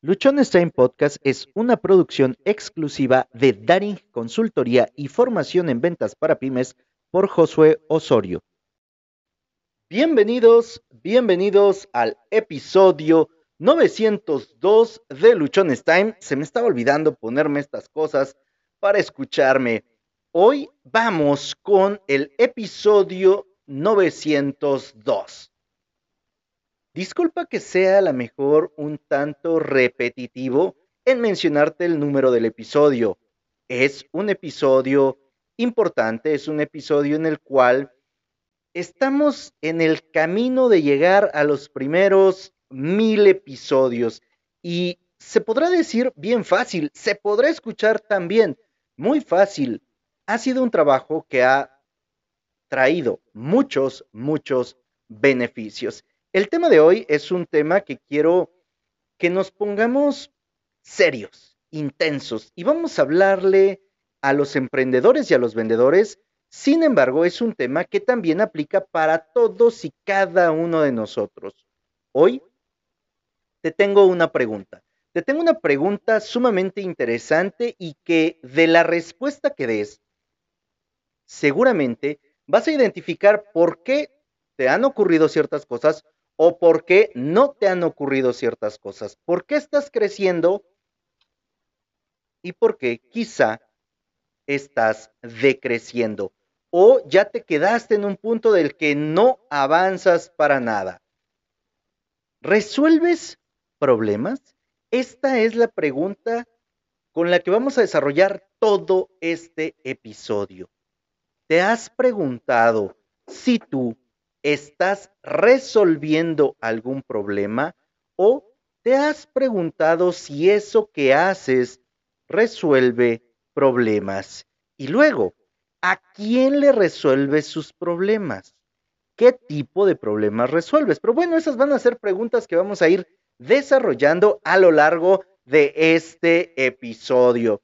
Luchones Time Podcast es una producción exclusiva de Daring Consultoría y Formación en Ventas para Pymes por Josué Osorio. Bienvenidos, bienvenidos al episodio 902 de Luchones Time. Se me estaba olvidando ponerme estas cosas para escucharme. Hoy vamos con el episodio 902. Disculpa que sea a lo mejor un tanto repetitivo en mencionarte el número del episodio. Es un episodio importante, es un episodio en el cual estamos en el camino de llegar a los primeros mil episodios y se podrá decir bien fácil, se podrá escuchar también muy fácil. Ha sido un trabajo que ha traído muchos, muchos beneficios. El tema de hoy es un tema que quiero que nos pongamos serios, intensos, y vamos a hablarle a los emprendedores y a los vendedores. Sin embargo, es un tema que también aplica para todos y cada uno de nosotros. Hoy te tengo una pregunta. Te tengo una pregunta sumamente interesante y que de la respuesta que des, seguramente vas a identificar por qué te han ocurrido ciertas cosas o por qué no te han ocurrido ciertas cosas, por qué estás creciendo y por qué quizá estás decreciendo o ya te quedaste en un punto del que no avanzas para nada. ¿Resuelves problemas? Esta es la pregunta con la que vamos a desarrollar todo este episodio. ¿Te has preguntado si tú ¿Estás resolviendo algún problema o te has preguntado si eso que haces resuelve problemas? Y luego, ¿a quién le resuelves sus problemas? ¿Qué tipo de problemas resuelves? Pero bueno, esas van a ser preguntas que vamos a ir desarrollando a lo largo de este episodio.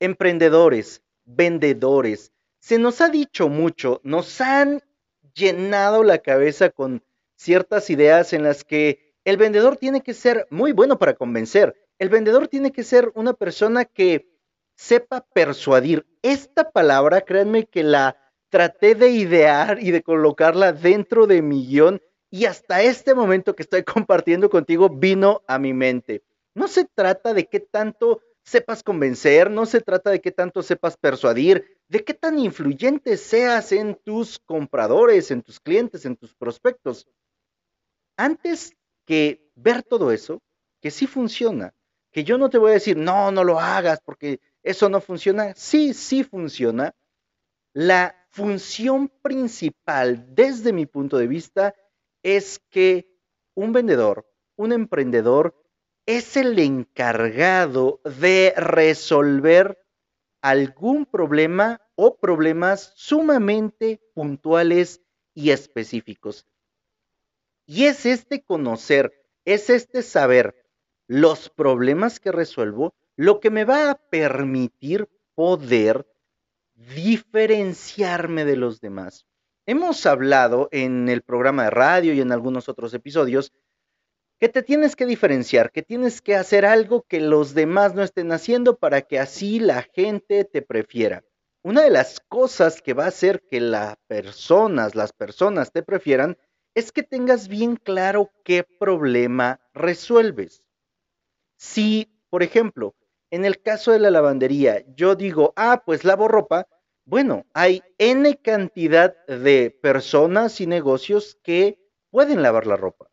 Emprendedores, vendedores, se nos ha dicho mucho, nos han llenado la cabeza con ciertas ideas en las que el vendedor tiene que ser muy bueno para convencer. El vendedor tiene que ser una persona que sepa persuadir. Esta palabra, créanme que la traté de idear y de colocarla dentro de mi guion y hasta este momento que estoy compartiendo contigo vino a mi mente. No se trata de qué tanto sepas convencer, no se trata de qué tanto sepas persuadir, de qué tan influyente seas en tus compradores, en tus clientes, en tus prospectos. Antes que ver todo eso, que sí funciona, que yo no te voy a decir, no, no lo hagas porque eso no funciona. Sí, sí funciona. La función principal desde mi punto de vista es que un vendedor, un emprendedor, es el encargado de resolver algún problema o problemas sumamente puntuales y específicos. Y es este conocer, es este saber los problemas que resuelvo lo que me va a permitir poder diferenciarme de los demás. Hemos hablado en el programa de radio y en algunos otros episodios que te tienes que diferenciar, que tienes que hacer algo que los demás no estén haciendo para que así la gente te prefiera. Una de las cosas que va a hacer que las personas, las personas te prefieran, es que tengas bien claro qué problema resuelves. Si, por ejemplo, en el caso de la lavandería, yo digo, ah, pues lavo ropa, bueno, hay N cantidad de personas y negocios que pueden lavar la ropa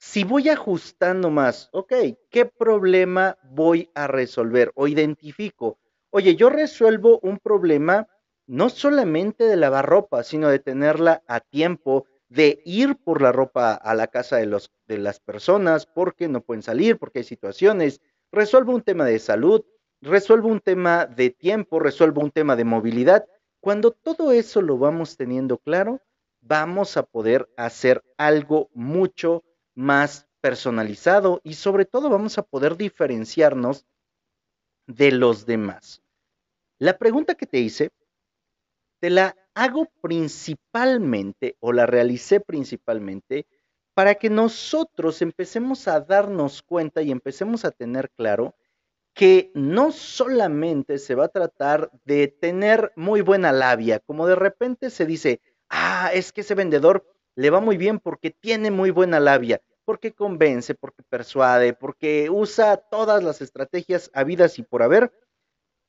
si voy ajustando más, ok, ¿qué problema voy a resolver? O identifico, oye, yo resuelvo un problema no solamente de lavar ropa, sino de tenerla a tiempo, de ir por la ropa a la casa de, los, de las personas porque no pueden salir, porque hay situaciones. Resuelvo un tema de salud, resuelvo un tema de tiempo, resuelvo un tema de movilidad. Cuando todo eso lo vamos teniendo claro, vamos a poder hacer algo mucho más personalizado y sobre todo vamos a poder diferenciarnos de los demás. La pregunta que te hice, te la hago principalmente o la realicé principalmente para que nosotros empecemos a darnos cuenta y empecemos a tener claro que no solamente se va a tratar de tener muy buena labia, como de repente se dice, ah, es que ese vendedor le va muy bien porque tiene muy buena labia, porque convence, porque persuade, porque usa todas las estrategias habidas y por haber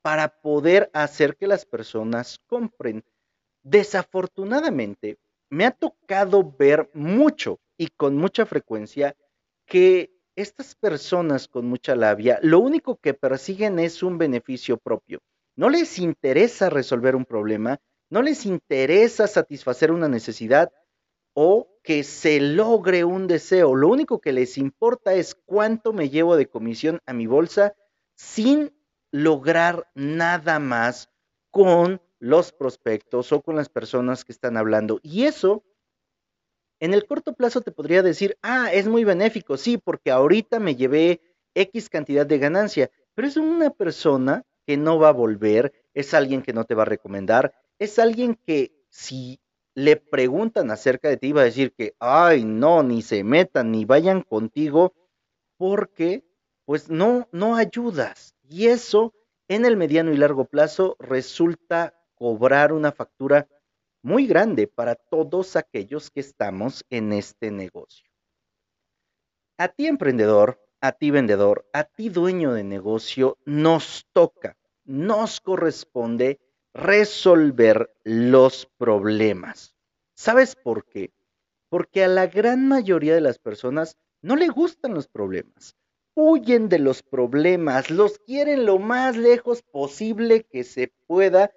para poder hacer que las personas compren. Desafortunadamente, me ha tocado ver mucho y con mucha frecuencia que estas personas con mucha labia lo único que persiguen es un beneficio propio. No les interesa resolver un problema, no les interesa satisfacer una necesidad o que se logre un deseo. Lo único que les importa es cuánto me llevo de comisión a mi bolsa sin lograr nada más con los prospectos o con las personas que están hablando. Y eso en el corto plazo te podría decir, ah, es muy benéfico, sí, porque ahorita me llevé X cantidad de ganancia, pero es una persona que no va a volver, es alguien que no te va a recomendar, es alguien que si le preguntan acerca de ti va a decir que, ay, no, ni se metan, ni vayan contigo, porque pues no, no ayudas. Y eso en el mediano y largo plazo resulta cobrar una factura muy grande para todos aquellos que estamos en este negocio. A ti emprendedor, a ti vendedor, a ti dueño de negocio, nos toca, nos corresponde resolver los problemas. ¿Sabes por qué? Porque a la gran mayoría de las personas no le gustan los problemas. Huyen de los problemas, los quieren lo más lejos posible que se pueda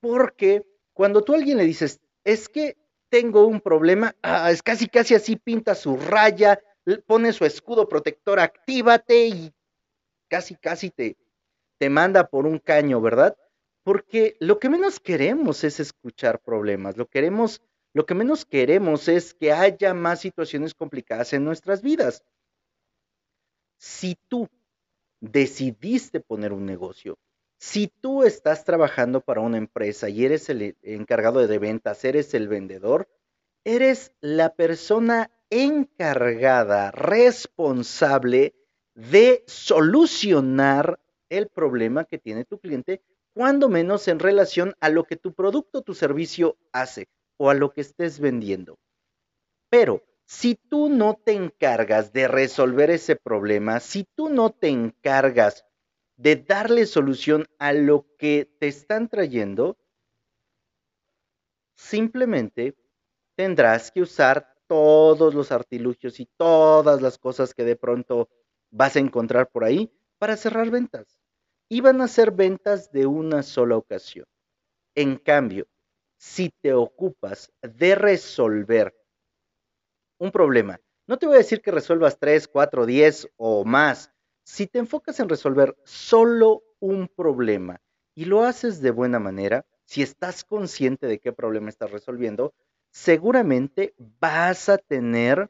porque cuando tú a alguien le dices, es que tengo un problema, ah, es casi casi así pinta su raya, pone su escudo protector, actívate y casi casi te, te manda por un caño, ¿verdad? Porque lo que menos queremos es escuchar problemas, lo queremos, lo que menos queremos es que haya más situaciones complicadas en nuestras vidas. Si tú decidiste poner un negocio, si tú estás trabajando para una empresa y eres el encargado de ventas, eres el vendedor, eres la persona encargada, responsable de solucionar el problema que tiene tu cliente, cuando menos en relación a lo que tu producto tu servicio hace o a lo que estés vendiendo. Pero si tú no te encargas de resolver ese problema, si tú no te encargas de darle solución a lo que te están trayendo, simplemente tendrás que usar todos los artilugios y todas las cosas que de pronto vas a encontrar por ahí para cerrar ventas. Y van a ser ventas de una sola ocasión. En cambio, si te ocupas de resolver un problema, no te voy a decir que resuelvas 3, 4, 10 o más, si te enfocas en resolver solo un problema y lo haces de buena manera, si estás consciente de qué problema estás resolviendo, seguramente vas a tener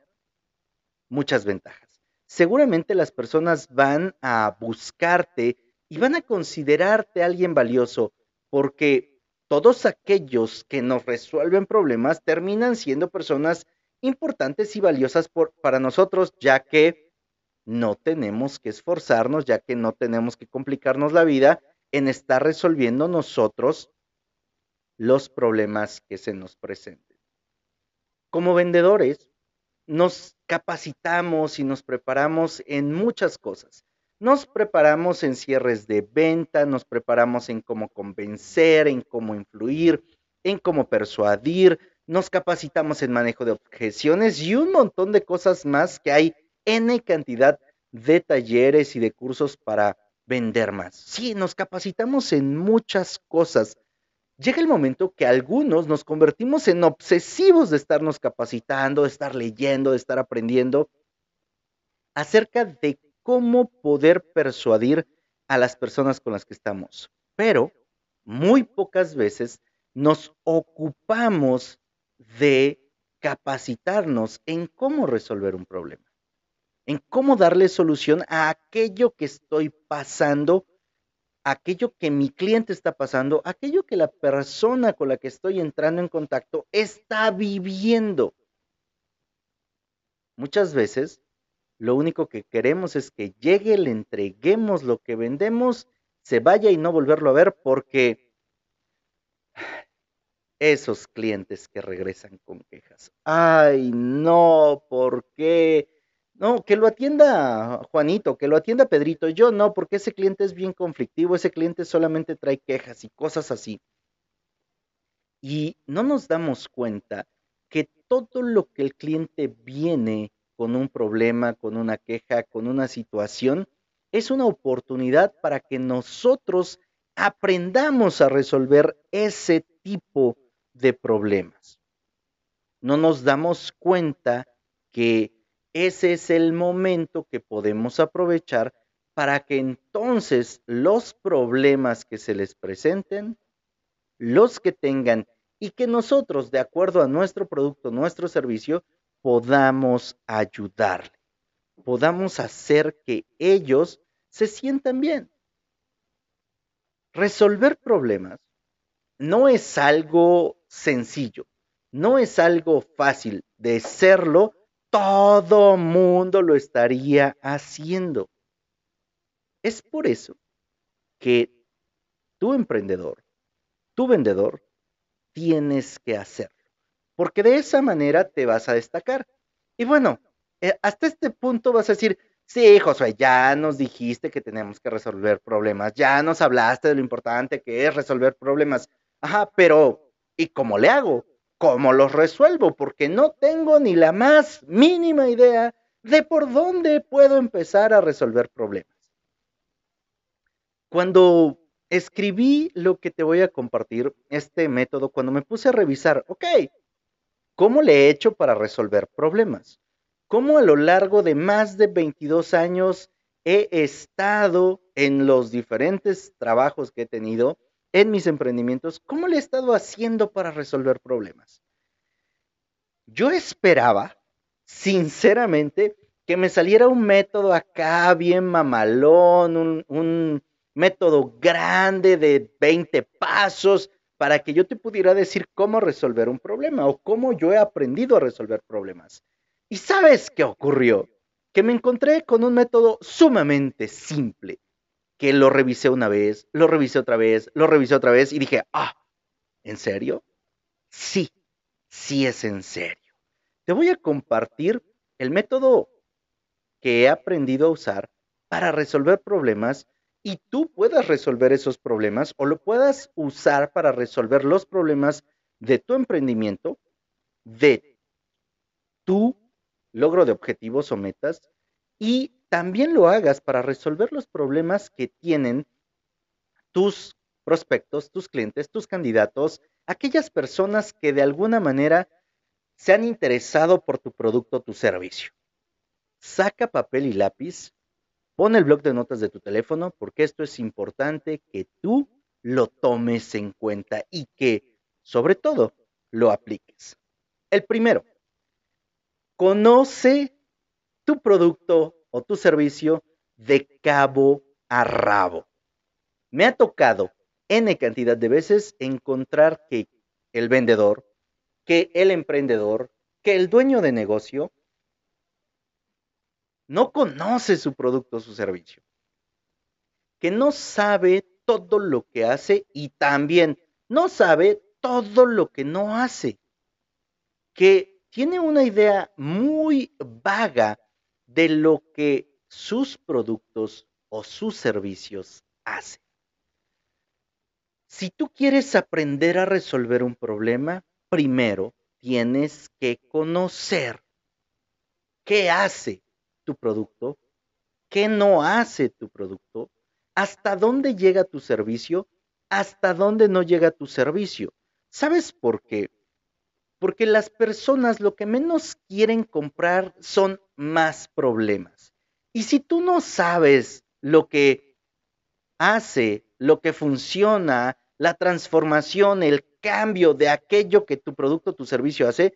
muchas ventajas. Seguramente las personas van a buscarte y van a considerarte alguien valioso porque todos aquellos que nos resuelven problemas terminan siendo personas importantes y valiosas para nosotros, ya que no tenemos que esforzarnos, ya que no tenemos que complicarnos la vida en estar resolviendo nosotros los problemas que se nos presenten. Como vendedores, nos capacitamos y nos preparamos en muchas cosas. Nos preparamos en cierres de venta, nos preparamos en cómo convencer, en cómo influir, en cómo persuadir, nos capacitamos en manejo de objeciones y un montón de cosas más que hay N cantidad de talleres y de cursos para vender más. Sí, nos capacitamos en muchas cosas. Llega el momento que algunos nos convertimos en obsesivos de estarnos capacitando, de estar leyendo, de estar aprendiendo acerca de cómo poder persuadir a las personas con las que estamos. Pero muy pocas veces nos ocupamos de capacitarnos en cómo resolver un problema en cómo darle solución a aquello que estoy pasando, aquello que mi cliente está pasando, aquello que la persona con la que estoy entrando en contacto está viviendo. muchas veces lo único que queremos es que llegue, le entreguemos lo que vendemos, se vaya y no volverlo a ver porque esos clientes que regresan con quejas. Ay, no, ¿por qué? No, que lo atienda Juanito, que lo atienda Pedrito. Yo no, porque ese cliente es bien conflictivo, ese cliente solamente trae quejas y cosas así. Y no nos damos cuenta que todo lo que el cliente viene con un problema, con una queja, con una situación, es una oportunidad para que nosotros aprendamos a resolver ese tipo de problemas. No nos damos cuenta que ese es el momento que podemos aprovechar para que entonces los problemas que se les presenten, los que tengan y que nosotros, de acuerdo a nuestro producto, nuestro servicio, podamos ayudarle, podamos hacer que ellos se sientan bien. Resolver problemas no es algo sencillo, no es algo fácil. De serlo, todo mundo lo estaría haciendo. Es por eso que tu emprendedor, tu vendedor, tienes que hacerlo, porque de esa manera te vas a destacar. Y bueno, eh, hasta este punto vas a decir, sí, Josué, ya nos dijiste que tenemos que resolver problemas, ya nos hablaste de lo importante que es resolver problemas. Ajá, pero ¿y cómo le hago? ¿Cómo los resuelvo? Porque no tengo ni la más mínima idea de por dónde puedo empezar a resolver problemas. Cuando escribí lo que te voy a compartir, este método, cuando me puse a revisar, ok, ¿cómo le he hecho para resolver problemas? ¿Cómo a lo largo de más de 22 años he estado en los diferentes trabajos que he tenido, en mis emprendimientos, cómo le he estado haciendo para resolver problemas? Yo esperaba, sinceramente, que me saliera un método acá bien mamalón, un, un método grande de 20 pasos para que yo te pudiera decir cómo resolver un problema o cómo yo he aprendido a resolver problemas. ¿Y sabes qué ocurrió? Que me encontré con un método sumamente simple, que lo revisé una vez, lo revisé otra vez, lo revisé otra vez y dije, ah, ¿en serio? Sí, sí es en serio. Te voy a compartir el método que he aprendido a usar para resolver problemas y tú puedas resolver esos problemas o lo puedas usar para resolver los problemas de tu emprendimiento, de tu logro de objetivos o metas y también lo hagas para resolver los problemas que tienen tus prospectos, tus clientes, tus candidatos, aquellas personas que de alguna manera se han interesado por tu producto o tu servicio. Saca papel y lápiz Pon el blog de notas de tu teléfono porque esto es importante que tú lo tomes en cuenta y que, sobre todo, lo apliques. El primero, conoce tu producto o tu servicio de cabo a rabo. Me ha tocado N cantidad de veces encontrar que el vendedor, que el emprendedor, que el dueño de negocio no conoce su producto o su servicio, que no sabe todo lo que hace y también no sabe todo lo que no hace, que tiene una idea muy vaga de lo que sus productos o sus servicios hacen. Si tú quieres aprender a resolver un problema, primero tienes que conocer qué hace tu producto, qué no hace tu producto, hasta dónde llega tu servicio, hasta dónde no llega tu servicio. ¿Sabes por qué? Porque las personas lo que menos quieren comprar son más problemas. Y si tú no sabes lo que hace, lo que funciona, la transformación, el cambio de aquello que tu producto, tu servicio hace,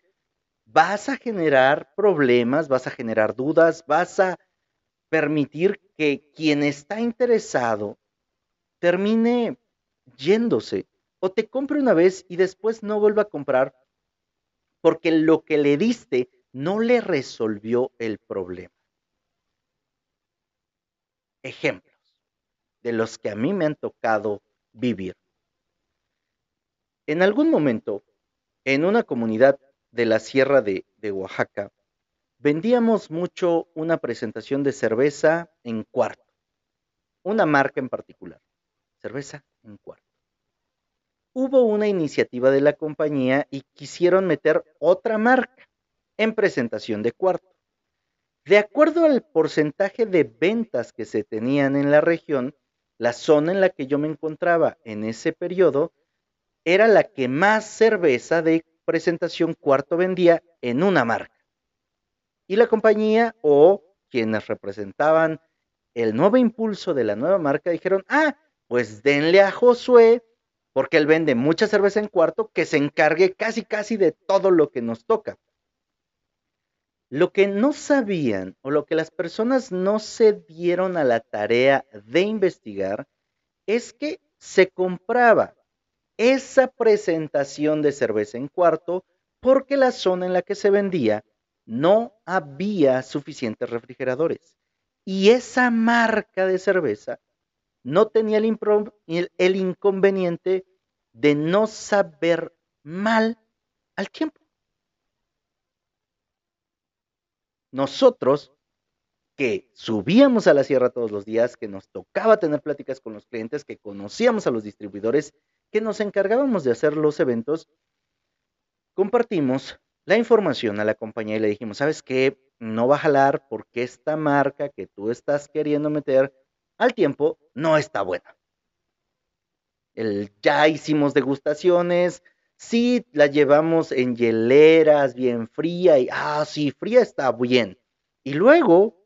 vas a generar problemas, vas a generar dudas, vas a permitir que quien está interesado termine yéndose o te compre una vez y después no vuelva a comprar porque lo que le diste no le resolvió el problema. Ejemplos de los que a mí me han tocado vivir. En algún momento, en una comunidad de la Sierra de, Oaxaca, vendíamos mucho una presentación de cerveza en cuarto, una marca en particular, cerveza en cuarto. Hubo una iniciativa de la compañía y quisieron meter otra marca en presentación de cuarto. De acuerdo al porcentaje de ventas que se tenían en la región, la zona en la que yo me encontraba en ese periodo era la que más cerveza de presentación cuarto vendía en una marca. Y la compañía o quienes representaban el nuevo impulso de la nueva marca dijeron, ah, pues denle a Josué, porque él vende mucha cerveza en cuarto, que se encargue casi casi de todo lo que nos toca. Lo que no sabían o lo que las personas no se dieron a la tarea de investigar es que se compraba esa presentación de cerveza en cuarto porque la zona en la que se vendía no había suficientes refrigeradores. Y esa marca de cerveza no tenía el, el, inconveniente de no saber mal al tiempo. Nosotros que subíamos a la sierra todos los días, que nos tocaba tener pláticas con los clientes, que conocíamos a los distribuidores, que nos encargábamos de hacer los eventos, compartimos la información a la compañía y le dijimos, ¿sabes qué? No va a jalar porque esta marca que tú estás queriendo meter al tiempo no está buena. El, ya hicimos degustaciones, sí la llevamos en hieleras, bien fría, y ah, sí, fría está bien. Y luego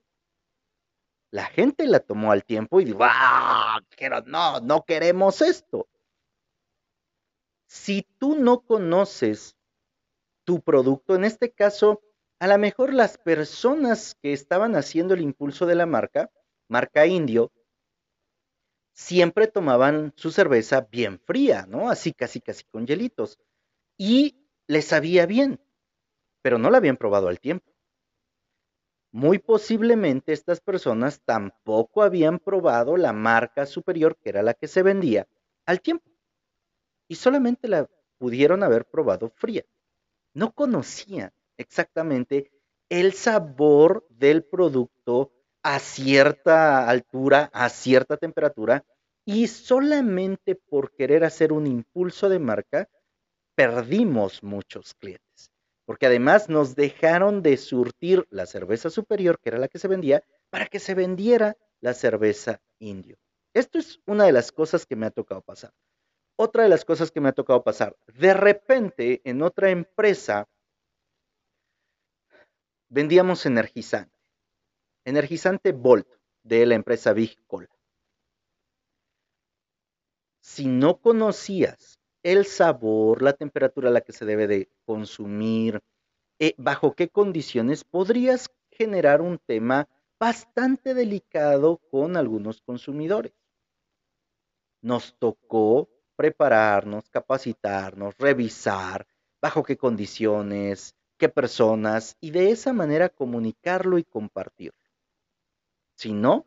la gente la tomó al tiempo y dijo, ah, no, no queremos esto. Si tú no conoces tu producto, en este caso, a lo mejor las personas que estaban haciendo el impulso de la marca, marca indio, siempre tomaban su cerveza bien fría, ¿no? Así casi casi con hielitos. Y les sabía bien, pero no la habían probado al tiempo. Muy posiblemente estas personas tampoco habían probado la marca superior, que era la que se vendía, al tiempo. Y solamente la pudieron haber probado fría. No conocían exactamente el sabor del producto a cierta altura, a cierta temperatura, y solamente por querer hacer un impulso de marca, perdimos muchos clientes porque además nos dejaron de surtir la cerveza superior, que era la que se vendía, para que se vendiera la cerveza indio. Esto es una de las cosas que me ha tocado pasar. Otra de las cosas que me ha tocado pasar, de repente en otra empresa vendíamos energizante, energizante Volt de la empresa Big Cola. Si no conocías el sabor, la temperatura a la que se debe de consumir, eh, bajo qué condiciones podrías generar un tema bastante delicado con algunos consumidores. Nos tocó prepararnos, capacitarnos, revisar bajo qué condiciones, qué personas y de esa manera comunicarlo y compartirlo. Si no,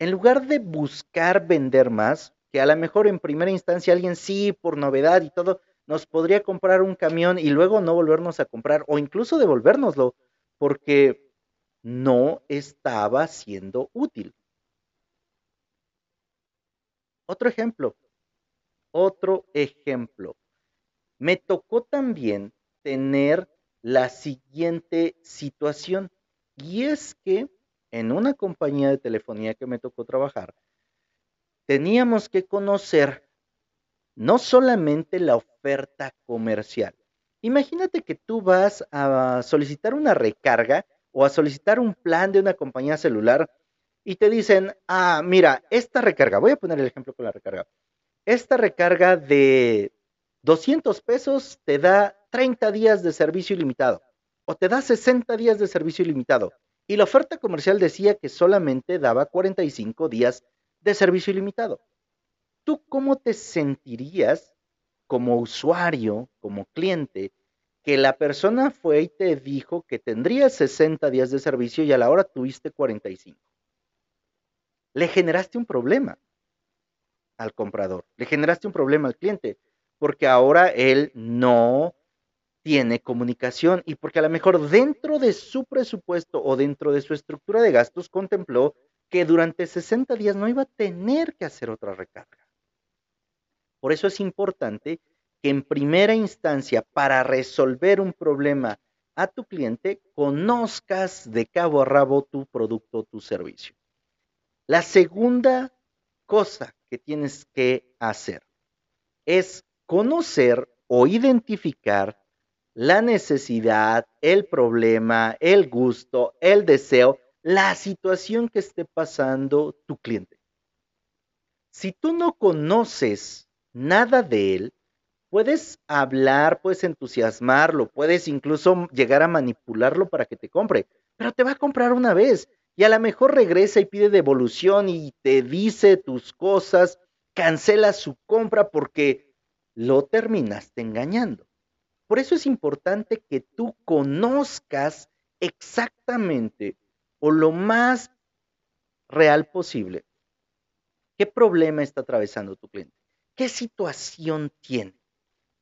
en lugar de buscar vender más, que a lo mejor en primera instancia alguien sí, por novedad y todo, nos podría comprar un camión y luego no volvernos a comprar o incluso devolvérnoslo porque no estaba siendo útil. Otro ejemplo, otro ejemplo. Me tocó también tener la siguiente situación y es que en una compañía de telefonía que me tocó trabajar, teníamos que conocer no solamente la oferta comercial. Imagínate que tú vas a solicitar una recarga o a solicitar un plan de una compañía celular y te dicen, ah, mira, esta recarga, voy a poner el ejemplo con la recarga, esta recarga de 200 pesos te da 30 días de servicio ilimitado o te da 60 días de servicio ilimitado. Y la oferta comercial decía que solamente daba 45 días de servicio ilimitado. ¿Tú cómo te sentirías como usuario, como cliente, que la persona fue y te dijo que tendría 60 días de servicio y a la hora tuviste 45. Le generaste un problema al comprador, le generaste un problema al cliente, porque ahora él no tiene comunicación y porque a lo mejor dentro de su presupuesto o dentro de su estructura de gastos contempló que durante 60 días no iba a tener que hacer otra recarga. Por eso es importante que en primera instancia, para resolver un problema a tu cliente, conozcas de cabo a rabo tu producto tu servicio. La segunda cosa que tienes que hacer es conocer o identificar la necesidad, el problema, el gusto, el deseo, la situación que esté pasando tu cliente. Si tú no conoces nada de él, puedes hablar, puedes entusiasmarlo, puedes incluso llegar a manipularlo para que te compre, pero te va a comprar una vez y a lo mejor regresa y pide devolución y te dice tus cosas, cancela su compra porque lo terminaste engañando. Por eso es importante que tú conozcas exactamente o lo más real posible qué problema está atravesando tu cliente, qué situación tiene,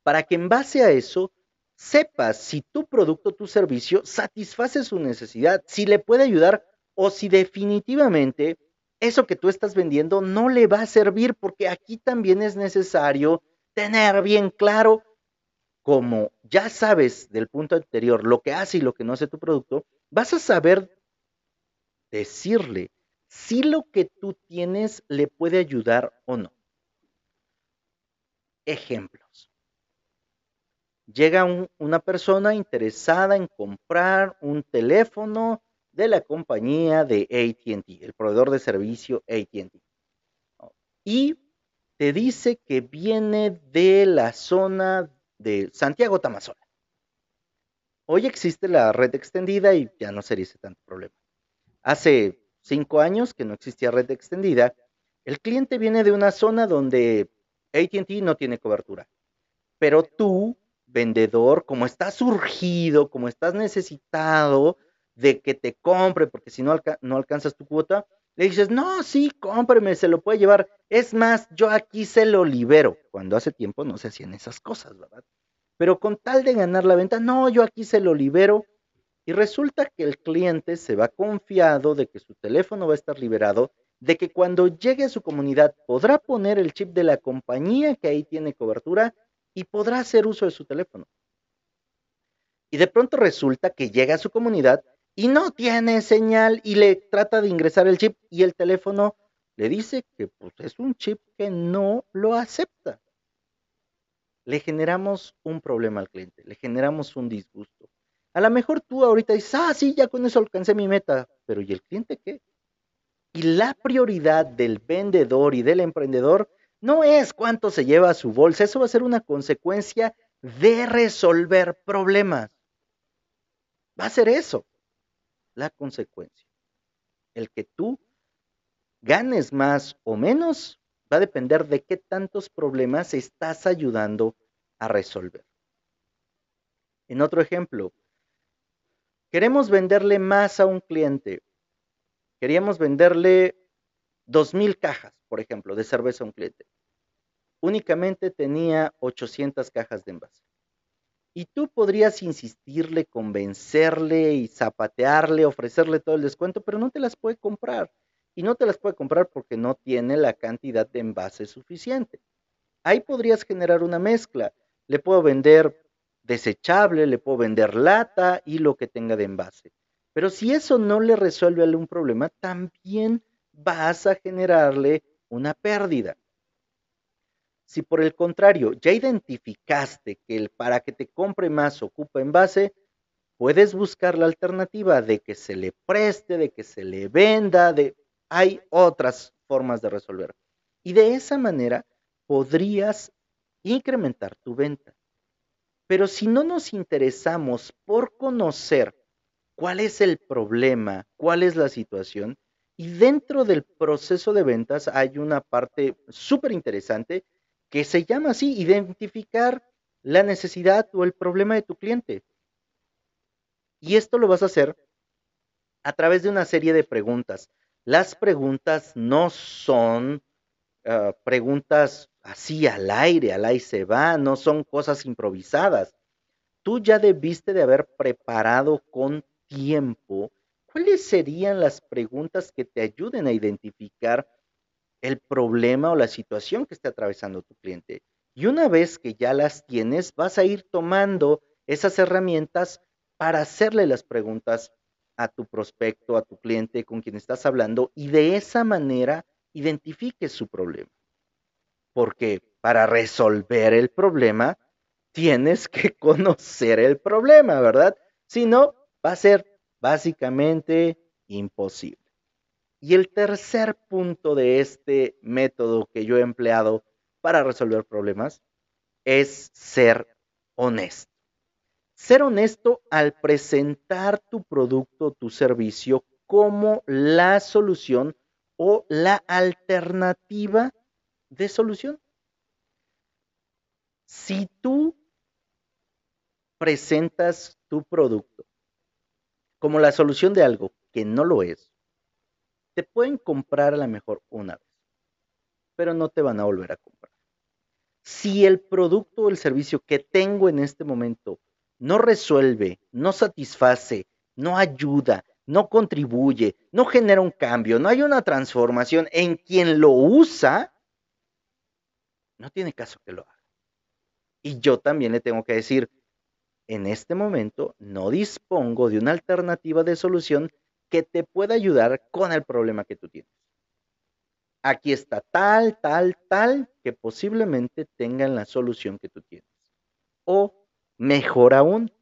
para que en base a eso sepas si tu producto, tu servicio satisface su necesidad, si le puede ayudar o si definitivamente eso que tú estás vendiendo no le va a servir, porque aquí también es necesario tener bien claro como ya sabes del punto anterior lo que hace y lo que no hace tu producto, vas a saber decirle si lo que tú tienes le puede ayudar o no. Ejemplos. Llega una persona interesada en comprar un teléfono de la compañía de ATT, el proveedor de servicio ATT. Y te dice que viene de la zona de Santiago Tamazola. Hoy existe la red extendida y ya no sería ese tanto problema. Hace cinco años que no existía red extendida, el cliente viene de una zona donde ATT no tiene cobertura. Pero tú, vendedor, como estás surgido, como estás necesitado de que te compre, porque si no, no alcanzas tu cuota, le dices, no, sí, cómpreme, se lo puede llevar. Es más, yo aquí se lo libero. Cuando hace tiempo no se hacían esas cosas, ¿verdad? Pero con tal de ganar la venta, no, yo aquí se lo libero. Y resulta que el cliente se va confiado de que su teléfono va a estar liberado, de que cuando llegue a su comunidad podrá poner el chip de la compañía que ahí tiene cobertura y podrá hacer uso de su teléfono. Y de pronto resulta que llega a su comunidad y no tiene señal y le trata de ingresar el chip y el teléfono le dice que pues, es un chip que no lo acepta. Le generamos un problema al cliente, le generamos un disgusto. A lo mejor tú ahorita dices, ah, sí, ya con eso alcancé mi meta, pero ¿y el cliente qué? Y la prioridad del vendedor y del emprendedor no es cuánto se lleva a su bolsa, eso va a ser una consecuencia de resolver problemas. Va a ser eso la consecuencia. El que tú ganes más o menos va a depender de qué tantos problemas estás ayudando a resolver. En otro ejemplo, queremos venderle más a un cliente. Queríamos venderle dos mil cajas, por ejemplo, de cerveza a un cliente. Únicamente tenía 800 cajas de envase. Y tú podrías insistirle, convencerle y zapatearle, ofrecerle todo el descuento, pero no te las puede comprar. Y no te las puede comprar porque no tiene la cantidad de envase suficiente. Ahí podrías generar una mezcla. Le puedo vender desechable, le puedo vender lata y lo que tenga de envase. Pero si eso no le resuelve algún problema, también vas a generarle una pérdida. Si por el contrario ya identificaste que el para que te compre más ocupa envase, puedes buscar la alternativa de que se le preste, de que se le venda, de hay otras formas de resolver. Y de esa manera podrías incrementar tu venta. Pero si no nos interesamos por conocer cuál es el problema, cuál es la situación, y dentro del proceso de ventas hay una parte súper interesante que se llama así, identificar la necesidad o el problema de tu cliente. Y esto lo vas a hacer a través de una serie de preguntas. Las preguntas no son uh, preguntas así al aire, al aire se va, no son cosas improvisadas. Tú ya debiste de haber preparado con tiempo cuáles serían las preguntas que te ayuden a identificar el problema o la situación que está atravesando tu cliente. Y una vez que ya las tienes, vas a ir tomando esas herramientas para hacerle las preguntas a tu prospecto, a tu cliente con quien estás hablando y de esa manera identifiques su problema. Porque para resolver el problema tienes que conocer el problema, ¿verdad? Si no, va a ser básicamente imposible. Y el tercer punto de este método que yo he empleado para resolver problemas es ser honesto. Ser honesto al presentar tu producto, tu servicio como la solución o la alternativa de solución. Si tú presentas tu producto como la solución de algo que no lo es, te pueden comprar a lo mejor una vez, pero no te van a volver a comprar. Si el producto o el servicio que tengo en este momento no resuelve, no satisface, no ayuda, no contribuye, no genera un cambio, no hay una transformación en quien lo usa, no tiene caso que lo haga. Y yo también le tengo que decir, en este momento no dispongo de una alternativa de solución que te pueda ayudar con el problema que tú tienes. Aquí está tal, tal, tal, que posiblemente tengan la solución que tú tienes. O Mejor aún,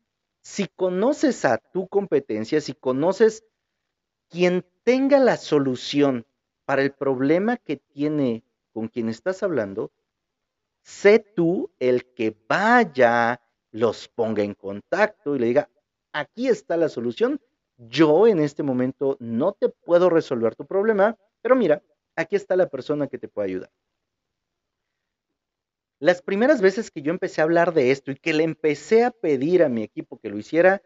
si conoces a tu competencia, si conoces quien tenga la solución para el problema que tiene con quien estás hablando, sé tú el que vaya, los ponga en contacto y le diga, aquí está la solución, yo en este momento no te puedo resolver tu problema, pero mira, aquí está la persona que te puede ayudar. Las primeras veces que yo empecé a hablar de esto y que le empecé a pedir a mi equipo que lo hiciera,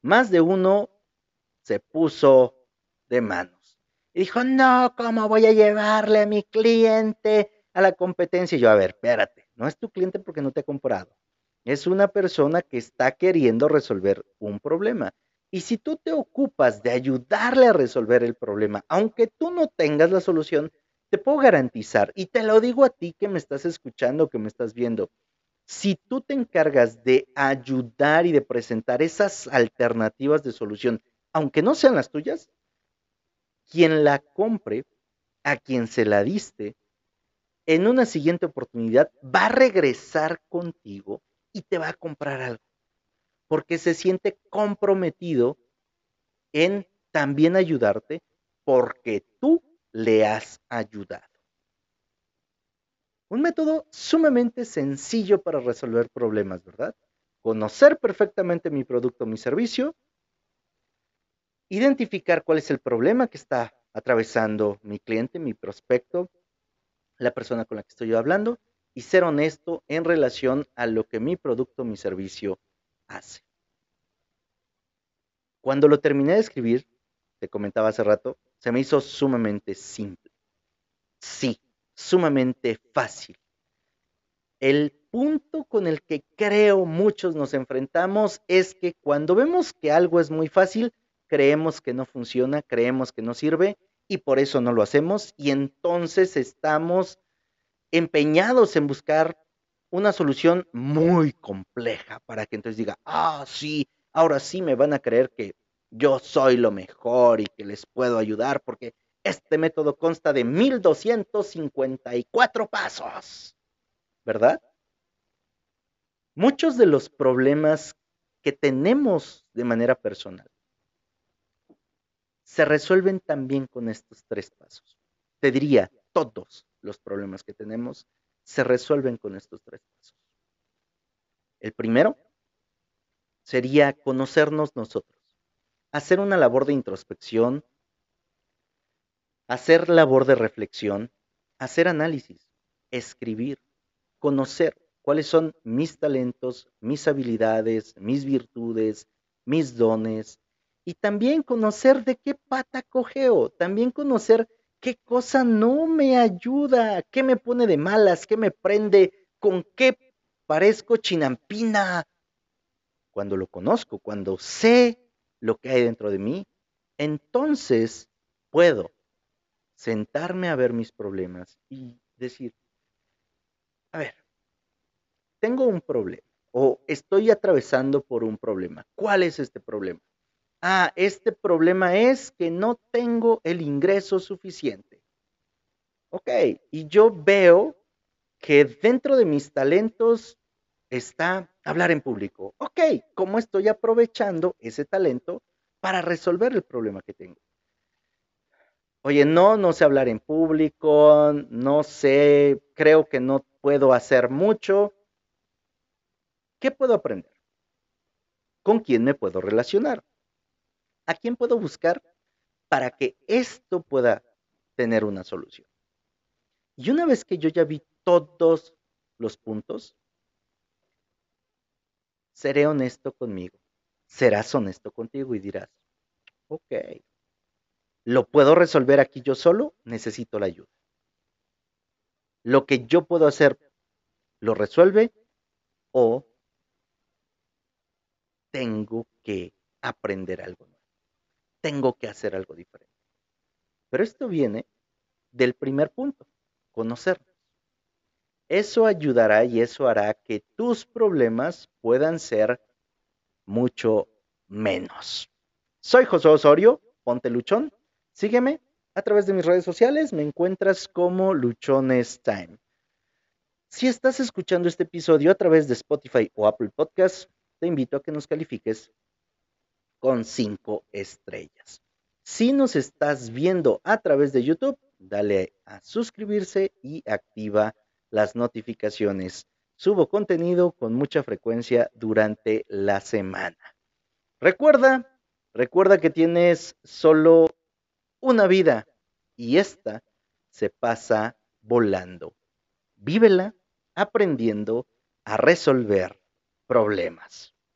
más de uno se puso de manos. Y dijo, no, ¿cómo voy a llevarle a mi cliente a la competencia? Y yo, a ver, espérate, no es tu cliente porque no te ha comprado. Es una persona que está queriendo resolver un problema. Y si tú te ocupas de ayudarle a resolver el problema, aunque tú no tengas la solución, te puedo garantizar, y te lo digo a ti que me estás escuchando, que me estás viendo, si tú te encargas de ayudar y de presentar esas alternativas de solución, aunque no sean las tuyas, quien la compre, a quien se la diste, en una siguiente oportunidad va a regresar contigo y te va a comprar algo, porque se siente comprometido en también ayudarte, porque tú le has ayudado. Un método sumamente sencillo para resolver problemas, ¿verdad? Conocer perfectamente mi producto mi servicio, identificar cuál es el problema que está atravesando mi cliente, mi prospecto, la persona con la que estoy hablando, y ser honesto en relación a lo que mi producto mi servicio hace. Cuando lo terminé de escribir, te comentaba hace rato, se me hizo sumamente simple. Sí, sumamente fácil. El punto con el que creo muchos nos enfrentamos es que cuando vemos que algo es muy fácil, creemos que no funciona, creemos que no sirve y por eso no lo hacemos y entonces estamos empeñados en buscar una solución muy compleja para que entonces diga, ah, sí, ahora sí me van a creer que yo soy lo mejor y que les puedo ayudar porque este método consta de 1254 pasos, ¿verdad? Muchos de los problemas que tenemos de manera personal se resuelven también con estos tres pasos. Te diría, todos los problemas que tenemos se resuelven con estos tres pasos. El primero sería conocernos nosotros hacer una labor de introspección, hacer labor de reflexión, hacer análisis, escribir, conocer, cuáles son mis talentos, mis habilidades, mis virtudes, mis dones, y también conocer de qué pata cogeo, también conocer qué cosa no me ayuda, qué me pone de malas, qué me prende, con qué parezco chinampina. Cuando lo conozco, cuando sé lo que hay dentro de mí, entonces puedo sentarme a ver mis problemas y decir, a ver, tengo un problema o estoy atravesando por un problema. ¿Cuál es este problema? Ah, este problema es que no tengo el ingreso suficiente. Ok, y yo veo que dentro de mis talentos está hablar en público. Ok, ¿cómo estoy aprovechando ese talento para resolver el problema que tengo? Oye, no, no sé hablar en público, no sé, creo que no puedo hacer mucho. ¿Qué puedo aprender? ¿Con quién me puedo relacionar? ¿A quién puedo buscar para que esto pueda tener una solución? Y una vez que yo ya vi todos los puntos, seré honesto conmigo. Serás honesto contigo y dirás, ok, ¿lo puedo resolver aquí yo solo? Necesito la ayuda. Lo que yo puedo hacer, ¿lo resuelve? O tengo que aprender algo. Tengo que hacer algo diferente. Pero esto viene del primer punto, conocernos. Eso ayudará y eso hará que tus problemas puedan ser mucho menos. Soy José Osorio, ponte luchón. Sígueme a través de mis redes sociales, me encuentras como Luchones Time. Si estás escuchando este episodio a través de Spotify o Apple Podcasts, te invito a que nos califiques con cinco estrellas. Si nos estás viendo a través de YouTube, dale a suscribirse y activa las notificaciones. Subo contenido con mucha frecuencia durante la semana. Recuerda, recuerda que tienes solo una vida y esta se pasa volando. Vívela aprendiendo a resolver problemas.